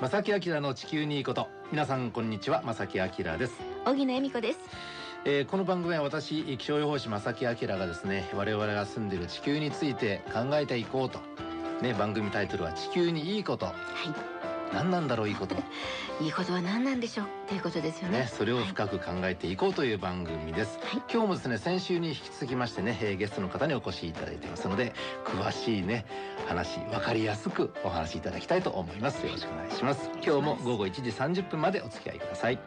正木明の地球にいいこと。皆さんこんにちは。正木明です、小木恵美子です。えー、この番組は私気象予報士正木明がですね我々が住んでいる地球について考えていこうと。ね番組タイトルは地球にいいこと。はい何なんだろういいこと。いいことは何なんでしょう？っていうことですよね。ねそれを深く考えていこうという番組です、はい。今日もですね先週に引き続きましてね、えーゲストの方にお越しいただいていますので詳しいね話分かりやすくお話しいただきたいと思います。よろしくお願いします。今日も午後1時30分までお付き合いください。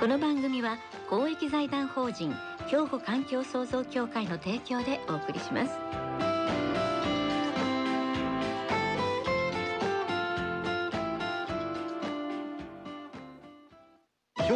この番組は公益財団法人兵庫環境創造協会の提供でお送りします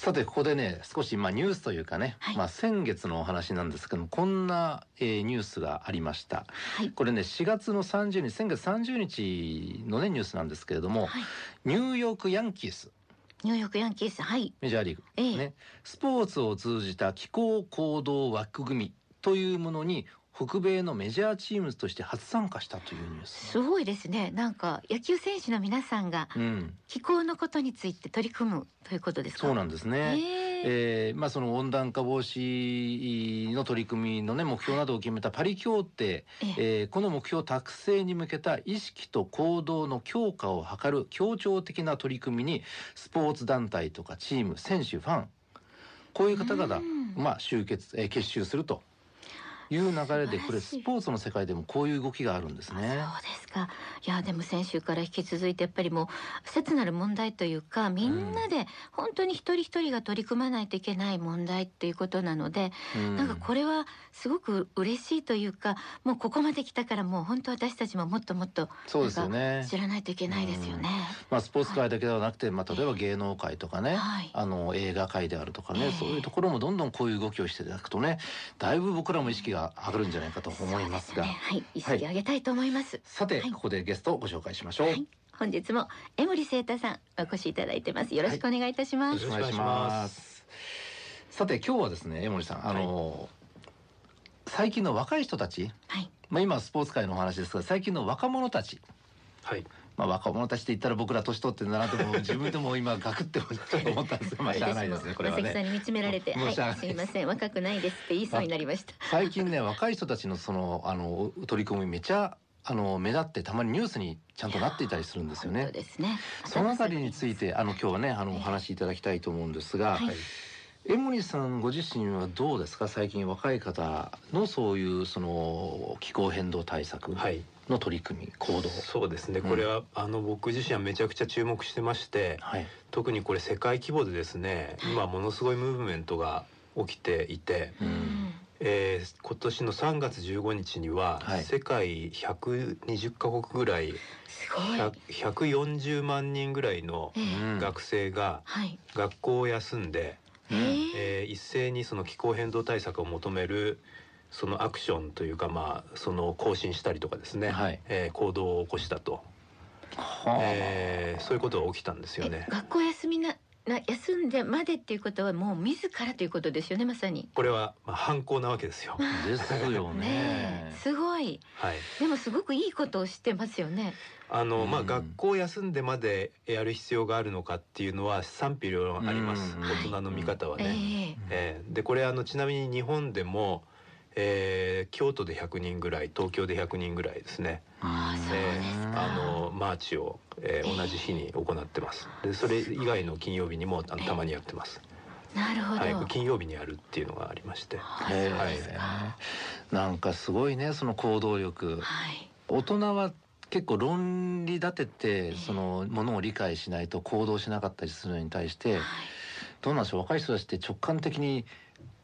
さてここでね少しまあニュースというかね、はい。まあ先月のお話なんですけどもこんな、えーニュースがありました。はい。これね4月の30日先月30日のねニュースなんですけれども、はい。ニューヨークヤンキース。ニューヨークヤンキースはい。メジャーリーグ、ええ。ね、スポーツを通じた気候行動枠組みというものに北米のメジャーチームとして初参加したというニュース。すごいですね。なんか野球選手の皆さんがうん、気候のことについて取り組むということですか？そうなんですね。えええーまあ、その温暖化防止の取り組みの、ね、目標などを決めたパリ協定、ええ。えーこの目標達成に向けた意識と行動の強化を図る協調的な取り組みにスポーツ団体とかチーム選手ファンこういう方々、うん。まあ、集結、えー結集するという流れでこれスポーツの世界でもこういう動きがあるんですね。そうですか。いやでも先週から引き続いてやっぱりもう切なる問題というかみんなで本当に一人一人が取り組まないといけない問題っていうことなので、うん。なんかこれはすごく嬉しいというかもうここまで来たからもう本当私たちももっともっとそうですよね。知らないといけないですよね。まあ、スポーツ界だけではなくて、まあ、例えば芸能界とかね、はい。あの映画界であるとかね、ええ。そういうところもどんどんこういう動きをしていただくとねだいぶ僕らも意識が上がるんじゃないかと思いますがすねはい意識上げたいと思います。さて、はいここでゲストをご紹介しましょう。はい本日も江森聖太さんお越しいただいてます。よろしくお願いいたします。よろしくお願いします。さて今日はですね江森さんあの、最近の若い人たち、はい。まあ、今はスポーツ界のお話ですが最近の若者たちはい。まあ、若者たちって言ったら僕ら年取ってんだなとも自分でも今ガクって思ったんですがまあしゃあないですねこれはね。まさきさんに見つめられて、はい、申し訳ないすいません、若くないですって言いそうになりました。最近ね若い人たちのそのあの取り組みめちゃあの目立ってたまにニュースにちゃんとなっていたりするんですよね本当。ですね。そのあたりについてあの今日はねあのお話しいただきたいと思うんですが、はい江森さんご自身はどうですか？最近若い方のそういうその気候変動対策はい。の取り組み行動。そうですね。うんこれは、あの僕自身はめちゃくちゃ注目してまして、はい。特にこれ世界規模でですね、今ものすごいムーブメントが起きていて、ううんん。えー今年の3月15日には、はい世界120カ国ぐらい、すごい。100 140万人ぐらいの学生がはい。学校を休んで、うんえええー一斉にその気候変動対策を求めるそのアクションというかまあその更新したりとかですね、はいえー行動を起こしたと、はあえーそういうことが起きたんですよねえ。学校休みな、な、休んでまでっていうことはもう自らということですよね、まさに。これはまあ犯行なわけですよ。ですよね。すごい。はい。でもすごくいいことをしてますよね。あのまあうん学校を休んでまでやる必要があるのかっていうのは賛否両論あります。うん大人の見方はえね。ええーでこれあのちなみに日本でも、えー京都で100人ぐらい、東京で100人ぐらいですね。あえーかあのマーチを、えーええ同じ日に行ってます。でそれ以外の金曜日にもあのたまにやってます。なるほど。はい、金曜日にやるっていうのがありまして。ああへえそうですか。なんかすごいねその行動力はい。大人は結構論理立ててそのものを理解しないと行動しなかったりするのに対してはい。どうなんでしょう若い人たちって直感的に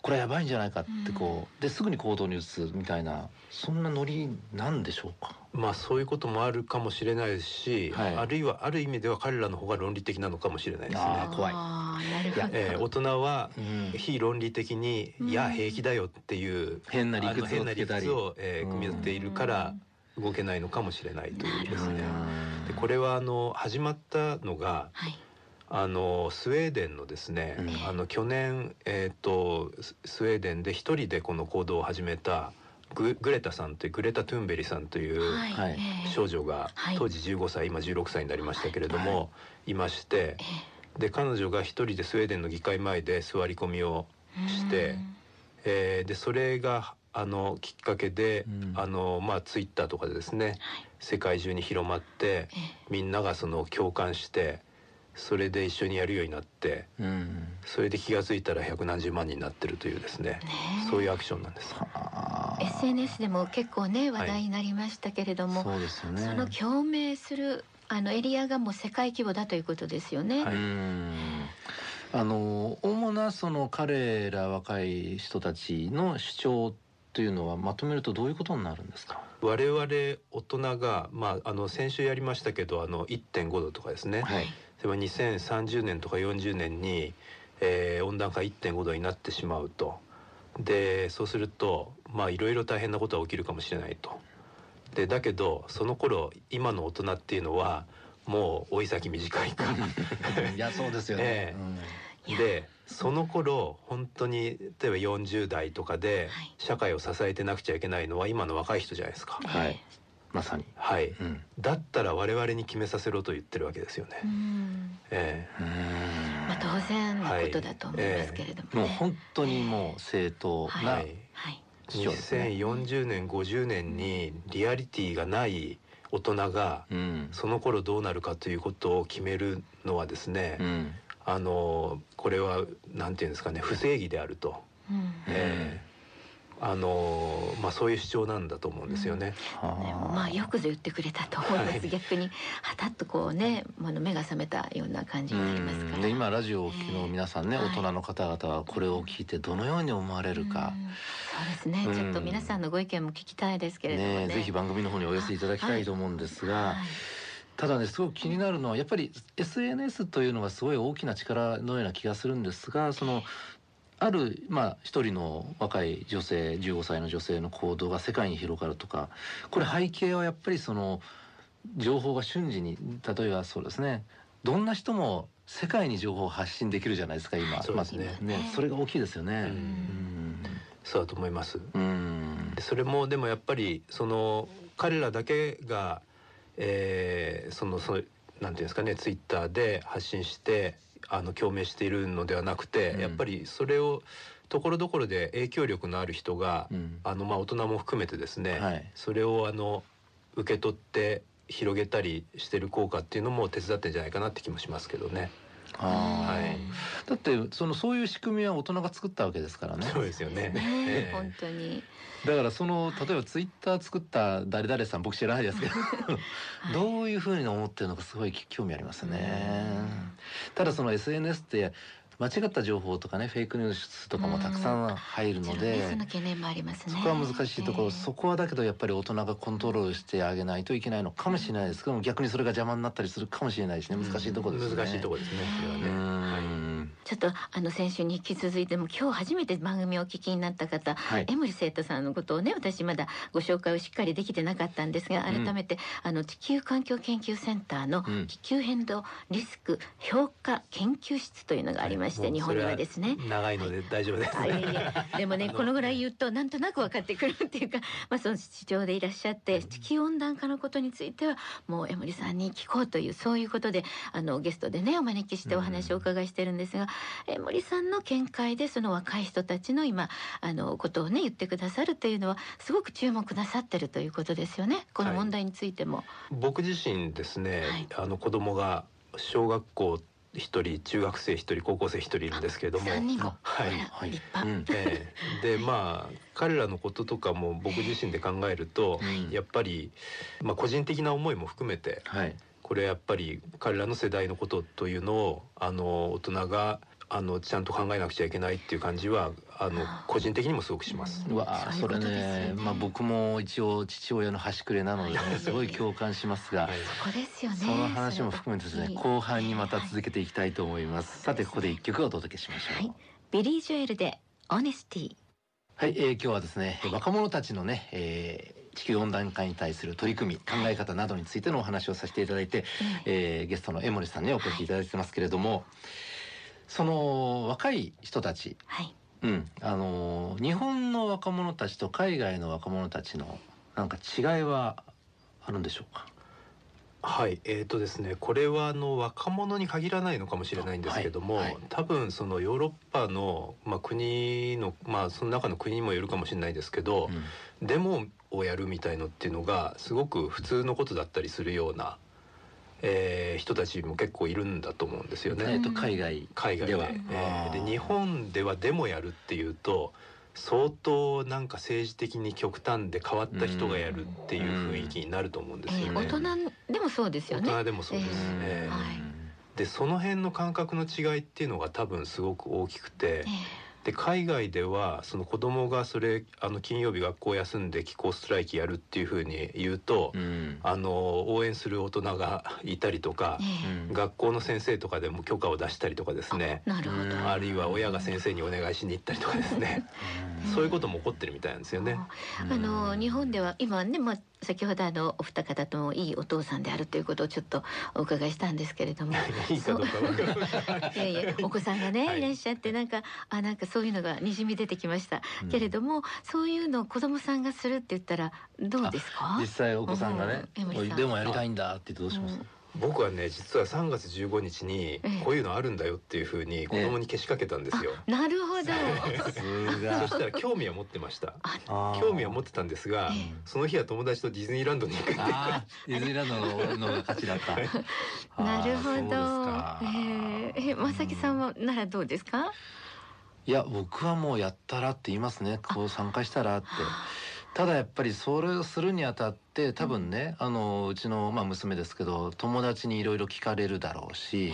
これやばいんじゃないかってこうですぐに行動に移すみたいなそんなノリなんでしょうか？まあそういうこともあるかもしれないですし、はい。あるいはある意味では彼らの方が論理的なのかもしれないですね。怖いあーなるほど。えー大人はうん。非論理的に、うんいや平気だよっていう変な理屈を理屈を、えーうん。組み立てているから、動けないのかもしれないというですね。うんでこれはあの始まったのがはいあのスウェーデンのですね、うん。あの去年えっ、とススウェーデンで一人でこの行動を始めたググレタさんというグレタ・トゥンベリさんというはい。少女がはい。当時15歳今16歳になりましたけれどはもいましてえで彼女が一人でスウェーデンの議会前で座り込みをえしてうん。えーでそれがあのきっかけで、うん。あのまあツイッターとかでですねはい。世界中に広まってええ。みんながその共感してそれで一緒にやるようになってうん。それで気が付いたら百何十万人になってるというですねねえ。そういうアクションなんです。SNS でも結構ね話題になりましたけれども、そうですよね。その共鳴するあのエリアがもう世界規模だということですよね。はい。あの主なその彼ら若い人たちの主張というのはまとめるとどういうことになるんですか？我々大人が、まあ、あの先週やりましたけどあの1.5度とかですね、はい。それは2030年とか40年に、えー温暖化1.5度になってしまうとでそうするとまあいろいろ大変なことは起きるかもしれないとでだけどその頃今の大人っていうのはもう追い先短いか いやそうですよね。えいやでその頃本当に例えば40代とかではい社会を支えてなくちゃいけないのは今の若い人じゃないですか。うんはい。まさに。はい、うん。だったら我々に決めさせろと言ってるわけですよね。うんえうーんまあ当然のことだと思いますけれどもね。もう本当にもう正当なえはいはい。主張ですね。2040年50年にリアリティがない大人がうん。その頃どうなるかということを決めるのはですね、うん。あのこれはなんていうんですかね不正義であると、うん。ええ。あのまあそういう主張なんだと思うんですよね。でもまあよくぞ言ってくれたと思います、はい。逆にはたっとこうねあの目が覚めたような感じになりますから。で今ラジオをお聞きの皆さんね、はい。大人の方々はこれを聞いてどのように思われるか、うん。そうですね、うん。ちょっと皆さんのご意見も聞きたいですけれどもね。ねぜひ番組の方にお寄せいただきたいと思うんですが、はいただねすごく気になるのはやっぱり SNS というのがすごい大きな力のような気がするんですがそのあるまあ一人の若い女性15歳の女性の行動が世界に広がるとかこれ背景はやっぱりその情報が瞬時に例えばそうですねどんな人も世界に情報を発信できるじゃないですか今そうですね。まあね。それが大きいですよね。ううんん。そうだと思います。うん。でそれもでもやっぱりその彼らだけが、えーそのそのなんていうんですかねツイッターで発信してあの共鳴しているのではなくて、うん。やっぱりそれをところどころで影響力のある人が、うん。あのまあ大人も含めてですね、はい。それをあの受け取って広げたりしてる効果っていうのも手伝ってんじゃないかなって気もしますけどね。はいだってそのそういう仕組みは大人が作ったわけですからね。そうですよね。本当に、だからその例えばツイッター作った誰々さん僕知らないですけど、はいどういうふうに思ってるのかすごい興味ありますね。ただその SNS って間違った情報とかねフェイクニュースとかもたくさん入るのでその懸念もありますね。そこは難しいところ、ええ。そこはだけどやっぱり大人がコントロールしてあげないといけないのかもしれないです。けども逆にそれが邪魔になったりするかもしれないしね。難しいところですね。難しいところですね。それはうね。はい。んちょっとあの先週に引き続いても今日初めて番組をお聞きになった方、はい。江森聖太さんのことをね私まだご紹介をしっかりできてなかったんですがうん。改めて、あの地球環境研究センターのうん。気球変動リスク評価研究室というのがありまして、はい。日本にはですね。長いので大丈夫です。あいやいや でもねこのぐらい言うとなんとなく分かってくるっていうか、まあ、その市長でいらっしゃって地球温暖化のことについてはもう江森さん。に聞こうというそういうことであのゲストでねお招きしてお話をお伺いしてるんですが、江森さんの見解でその若い人たちの今あのことをね言ってくださるというのはすごく注目なさってるということですよね。この問題についても。僕自身ですね、はい。あの子供が小学校一人中学生一人高校生一人いるんですけれども、三人も、はい。はい。立派、うん。ええ。でまあ彼らのこととかも僕自身で考えると、うん。やっぱり、まあ、個人的な思いも含めてはいこれやっぱり彼らの世代のことというのをあの大人があのちゃんと考えなくちゃいけないっていう感じはあの個人的にもすごくします。うわーそうれね。ねまあ僕も一応父親の端くれなのでねすごい共感しますが、はい。ここですよねその話も含めてですね後半にまた続けていきたいと思います。さてここで一曲お届けしましょう。はい。ビリー・ジョエルで「オネスティ」はい、えー今日はですね若者たちのね、えー地球温暖化に対する取り組み考え方などについてのお話をさせていただいて、えーゲストの江森さんにお越しいただいてますけれども、その若い人たち、はい。うん、あのー日本の若者たちと海外の若者たちのなんか違いはあるんでしょうか？はい、えーとですね、これはあの若者に限らないのかもしれないんですけども、はいはい。多分そのヨーロッパの、まあ、国のまあその中の国にもよるかもしれないですけど、デモをやるみたいのっていうのがすごく普通のことだったりするような、えー人たちも結構いるんだと思うんですよね。えっと海外海外で。えーで日本ではデモやるっていうと相当なんか政治的に極端で変わった人がやるっていう雰囲気になると思うんですよね。えー大人でもそうですよね。大人でもそうです、ええー。ーはい。でその辺の感覚の違いっていうのが多分すごく大きくてえで海外ではその子供がそれあの金曜日学校休んで気候ストライキやるっていうふうに言うと、うん。あの応援する大人がいたりとかうん学校の先生とかでも許可を出したりとかですね。ーなるほど。うん。あるいは親が先生にお願いしに行ったりとかですね。そういうことも起こってるみたいなんですよね。あの日本では今ね、まあ、先ほどあのお二方ともいいお父さんであるということをちょっとお伺いしたんですけれども。いやいやお子さんがね、はい。い、らっしゃってなんかあなんかそういうのがにじみ出てきました、けれどもそういうのを子供さんがするって言ったらどうですか？実際お子さんがねうん。でもやりたいんだって言ってどうします？うん僕はね実は3月15日にええ。こういうのあるんだよっていうふうに子供にけしかけたんですよ。なるほど。そが。したら興味は持ってました。興味は持ってたんですが、ええ。その日は友達とディズニーランドに行く。ディズニーランドののが勝ちだった。なるほそうですどか。えーえまさきさんはならどうですか？いや僕はもうやったらって言いますね。こう参加したらってただやっぱりそれをするにあたって多分ね、あのうちの、まあ、娘ですけど友達にいろいろ聞かれるだろうし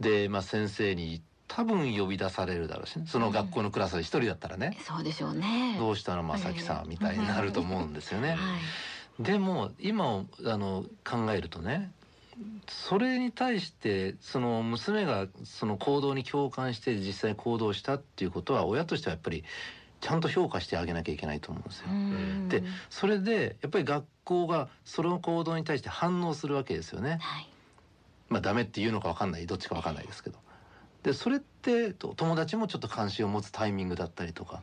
え、で、まあ、先生に多分呼び出されるだろうしね。その学校のクラスで一人だったらね。え、そうでしょうね。どうしたの正樹さんみたいになると思うんですよね。はい。でも今あの考えるとねそれに対してその娘がその行動に共感して実際行動したっていうことは親としてはやっぱりちゃんと評価してあげなきゃいけないと思うんですよ。うんでそれでやっぱり学校がその行動に対して反応するわけですよね。はいまあダメって言うのかわかんないどっちかわかんないですけど。でそれってと友達もちょっと関心を持つタイミングだったりとか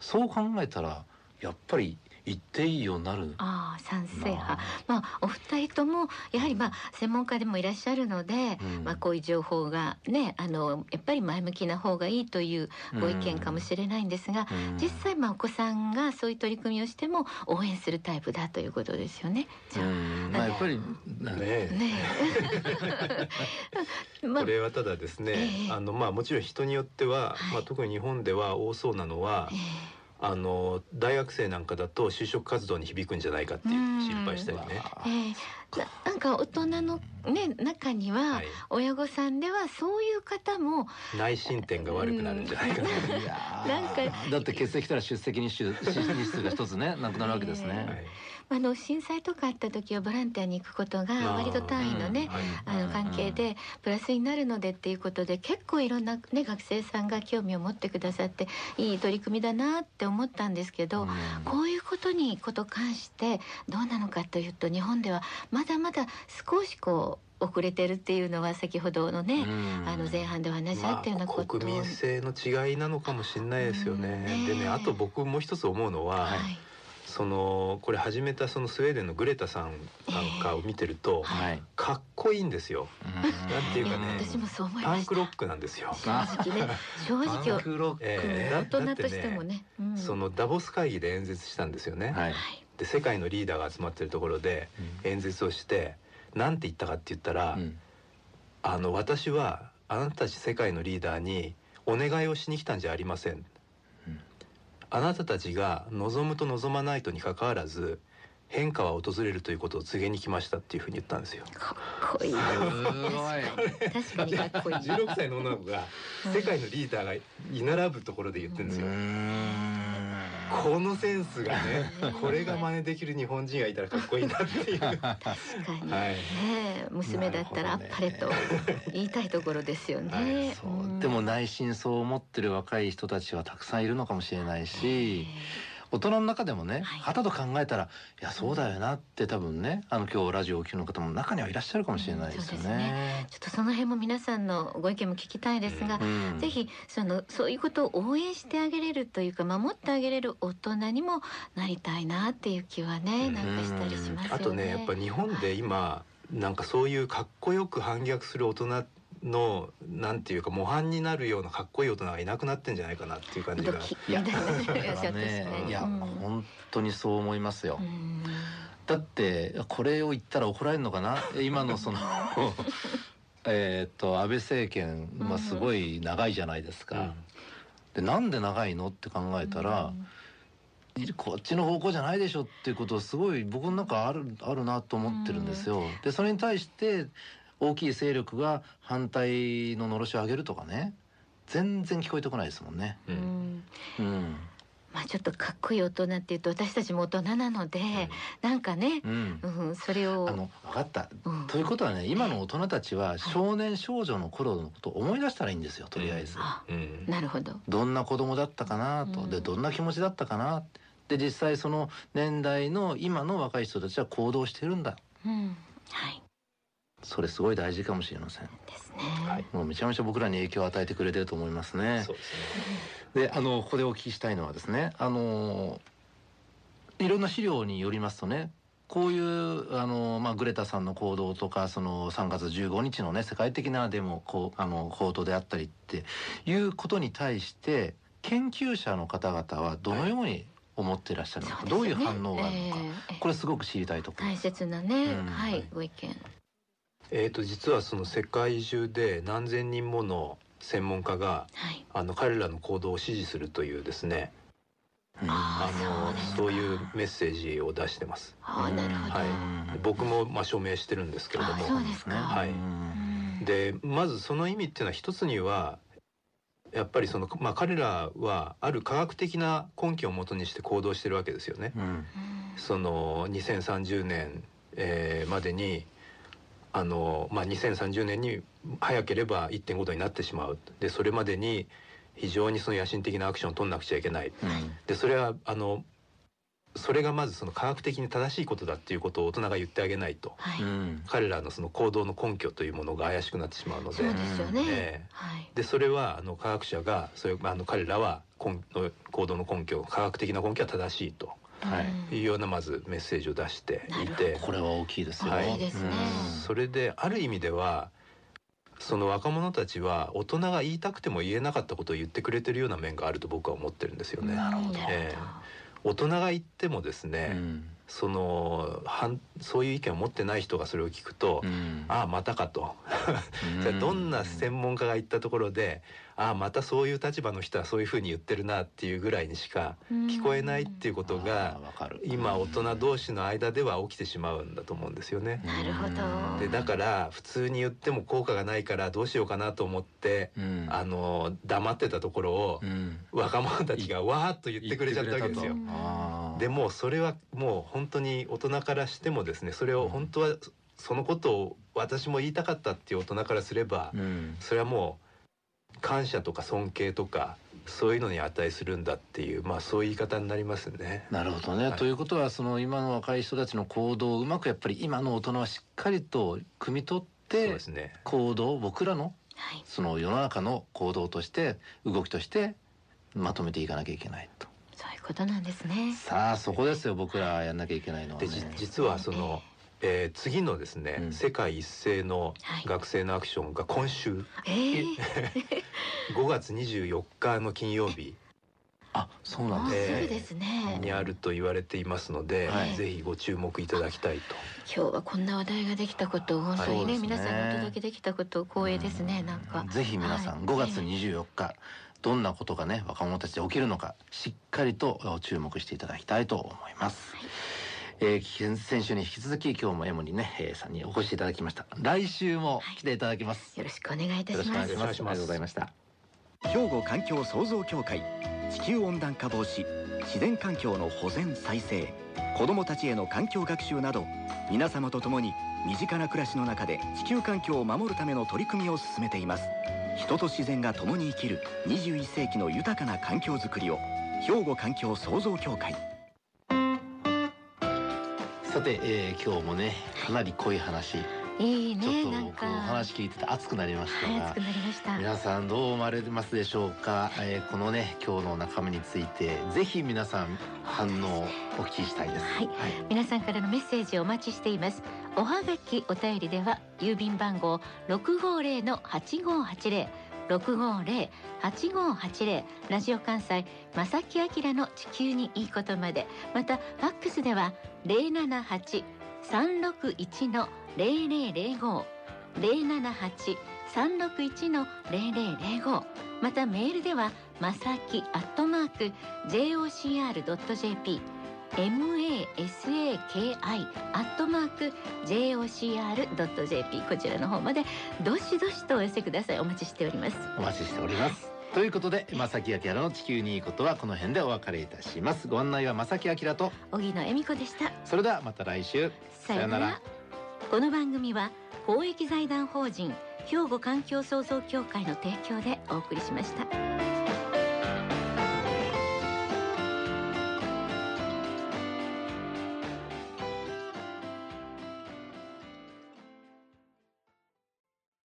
そう考えたらやっぱり言っていいようになるああ賛成な派まあお二人ともやはりまあ専門家でもいらっしゃるので、うん。まあこういう情報がねあのやっぱり前向きな方がいいというご意見かもしれないんですが、うん。実際まあお子さんがそういう取り組みをしても応援するタイプだということですよね。じゃあ、うん。まあやっぱりねえ。ねえ。まあこれはただですね、ええ。あのまあもちろん人によっては、はい。まあ特に日本では多そうなのはえ、あの大学生なんかだと就職活動に響くんじゃないかっていう心配したりね。えええななんか大人のね中には、はい。親御さんではそういう方も内申点が悪くなるんじゃないかな。なんかだって欠席したら出席日数日数が一つね なくなるわけですね。はい。あの震災とかあった時はボランティアに行くことが割と単位のねはい。あの関係でプラスになるのでっていうことで結構いろんな、ね、学生さんが興味を持ってくださっていい取り組みだなって思ったんですけど、うん。こういうことにこと関してどうなのかというと日本ではまだまだ少しこう遅れてるっていうのは先ほどのね、うん。あの前半でお話しあまったようなあ、こと。を、国民性の違いなのかもしれないですよね。うんねでねあと僕もう一つ思うのは、はい。そのこれ始めたそのスウェーデンのグレタさんなんかを見てると、はい。かっこいいんですよ。なんていうかね。私もそう思いパました。ンクロックなんですよ。正直ね正直パンクロック。ええ。大人としてもね。うん。そのダボス会議で演説したんですよね。はい。で世界のリーダーが集まってるところで演説をしてなんて言ったかって言ったら、うん。あの私はあなたたち世界のリーダーにお願いをしに来たんじゃありません、うん。あなたたちが望むと望まないとにかかわらず変化は訪れるということを告げに来ましたっていうふうに言ったんですよ。かっこいい。すごい。確かにかっこいい。16歳の女の子が世界のリーダーが居並ぶところで言ってるんですよ、このセンスがね これが真似できる日本人がいたらかっこいいなっていう。確かに、はいね。え娘だったらあっぱれと言いたいところですよね。はいそう。でも内心そう思ってる若い人たちはたくさんいるのかもしれないし大人の中でもね、はい。後と考えたらいやそうだよなって多分ねあの今日ラジオをお聞きの方も中にはいらっしゃるかもしれないですようんね。ちょっとその辺も皆さんのご意見も聞きたいですが、うん。ぜひそのそういうことを応援してあげれるというか守ってあげれる大人にもなりたいなっていう気はね、うん。なんかしたりしますよね。あとねやっぱ日本で今なんかそういうかっこよく反逆する大人のなんていうか模範になるようなかっこいい大人がいなくなってんじゃないかなっていう感じが。いや 本当にそう思いますよ。うん。だってこれを言ったら怒られるのかな？今のその えっと安倍政権、まあ、すごい長いじゃないですか。でなんで長いのって考えたら、こっちの方向じゃないでしょっていうことをすごい僕の中あるあるなと思ってるんですよ。でそれに対して大きい勢力が反対ののろしを上げるとかね。全然聞こえてこないですもんね。ううん。んうん。まあちょっとかっこいい大人っていうと私たちも大人なので、なんかね、うん。うん、それを。あの分かった。うん。ということはね今の大人たちは少年少女の頃のことを思い出したらいいんですよとりあえず。なるほど。どんな子供だったかなと、うん。でどんな気持ちだったかなで実際その年代の今の若い人たちは行動してるんだ。うん、はいそれすごい大事かもしれません。ですね。はい。もうめちゃめちゃ僕らに影響を与えてくれてると思いますね。そうですね。であのここでお聞きしたいのはですねあのいろんな資料によりますとねこういうあの、まあ、グレタさんの行動とかその3月15日のね世界的なデモこうあの行動であったりっていうことに対して研究者の方々はどのように思ってらっしゃるのか、そうね。どういう反応があるのか、えーこれすごく知りたいところ大切なね、うん。はい。ご意見。えー、と実はその世界中で何千人もの専門家がはい。あの彼らの行動を支持するというですねうん。ああのそうですかそういうメッセージを出してます。ああなるほど。はい。うん僕もまあ署名してるんですけれどあもそうですか。はい。うん。でまずその意味っていうのは一つにはやっぱりその、まあ、彼らはある科学的な根拠をもとにして行動してるわけですよね。うん。うん。その2030年、えーまでにあの、まあ、2030年に早ければ1.5度になってしまう。でそれまでに非常にその野心的なアクションを取んなくちゃいけない。うん。でそれはあのそれがまずその科学的に正しいことだっていうことを大人が言ってあげないと。はい、うん。彼らのその行動の根拠というものが怪しくなってしまうので。そうですよね。ええ。はい。でそれはあの科学者がそれあの彼らは根の行動の根拠科学的な根拠は正しいと。はい。うんいうようなまずメッセージを出していて。これは大きいですよ、はい。いいですね。それである意味ではその若者たちは大人が言いたくても言えなかったことを言ってくれてるような面があると僕は思ってるんですよね。なるほど。ええ。大人が言ってもですうね、ん。その反そういう意見を持ってない人がそれを聞くと、うん。ああまたかと、どんな専門家が言ったところでああまたそういう立場の人はそういうふうに言ってるなっていうぐらいにしか聞こえないっていうことが今大人同士の間では起きてしまうんだと思うんですよね。なるほど。でだから普通に言っても効果がないからどうしようかなと思って、うん。あの黙ってたところをうん。若者たちがわーっと言ってくれちゃったわけですよ。でもそれはもう本当に大人からしてもですねそれを本当はそのことを私も言いたかったっていう大人からすればうん。それはもう感謝とか尊敬とかそういうのに値するんだっていうまあそういう言い方になりますね。なるほどね、はいということはその今の若い人たちの行動をうまくやっぱり今の大人はしっかりと汲み取って。行動を僕らのはい。その世の中の行動として動きとしてまとめていかなきゃいけないとそういうことなんですね。さあそこですよ僕らやんなきゃいけないのはでねじ実はその、えー次のですね、うん。世界一斉のはい。学生のアクションが今週。ええ 5月24日の金曜日。あそうなんですえすぐですね。にあると言われていますので、はい。ぜひご注目いただきたいと。今日はこんな話題ができたことを本当にね,、はい皆さんにお届けできたこと光栄ですねなんか。ぜひ皆さんはい。5月24日どんなことがね若者たちで起きるのかしっかりと注目していただきたいと思います。えー、先週に引き続き今日もエモにね、えー、さんにお越しいただきました。来週も来ていただきます。よろしくお願いいたよろしくおします。願いします。ありがとうございました。兵庫環境創造協会地球温暖化防止自然環境の保全再生子どもたちへの環境学習など皆様と共に身近な暮らしの中で地球環境を守るための取り組みを進めています人と自然が共に生きる21世紀の豊かな環境づくりを兵庫環境創造協会さて、えー、今日もねかなり濃い話、いいちょっと僕ねなんか。お話聞いてて熱くなりましたはいが、熱くなりました。皆さんどう思われますでしょうか、えーこのね今日の中身についてぜひ皆さん反応をお聞きしたいです。はい。皆さんからのメッセージをお待ちしています。おはがきお便りでは郵便番号650の8580 650-8580ラジオ関西正木明の地球にいいことまで。またファックスでは078-361の0005 078-361の0005またメールではまさきアットマーク jocr.jp masaki アットマーク jocr.jp こちらの方までどしどしとお寄せください。お待ちしております。お待ちしております。ということで正木明の地球にいいことはこの辺でお別れいたします。ご案内は正木明と荻野恵美子でした。それではまた来週。さようなら。この番組は公益財団法人兵庫環境創造協会の提供でお送りしました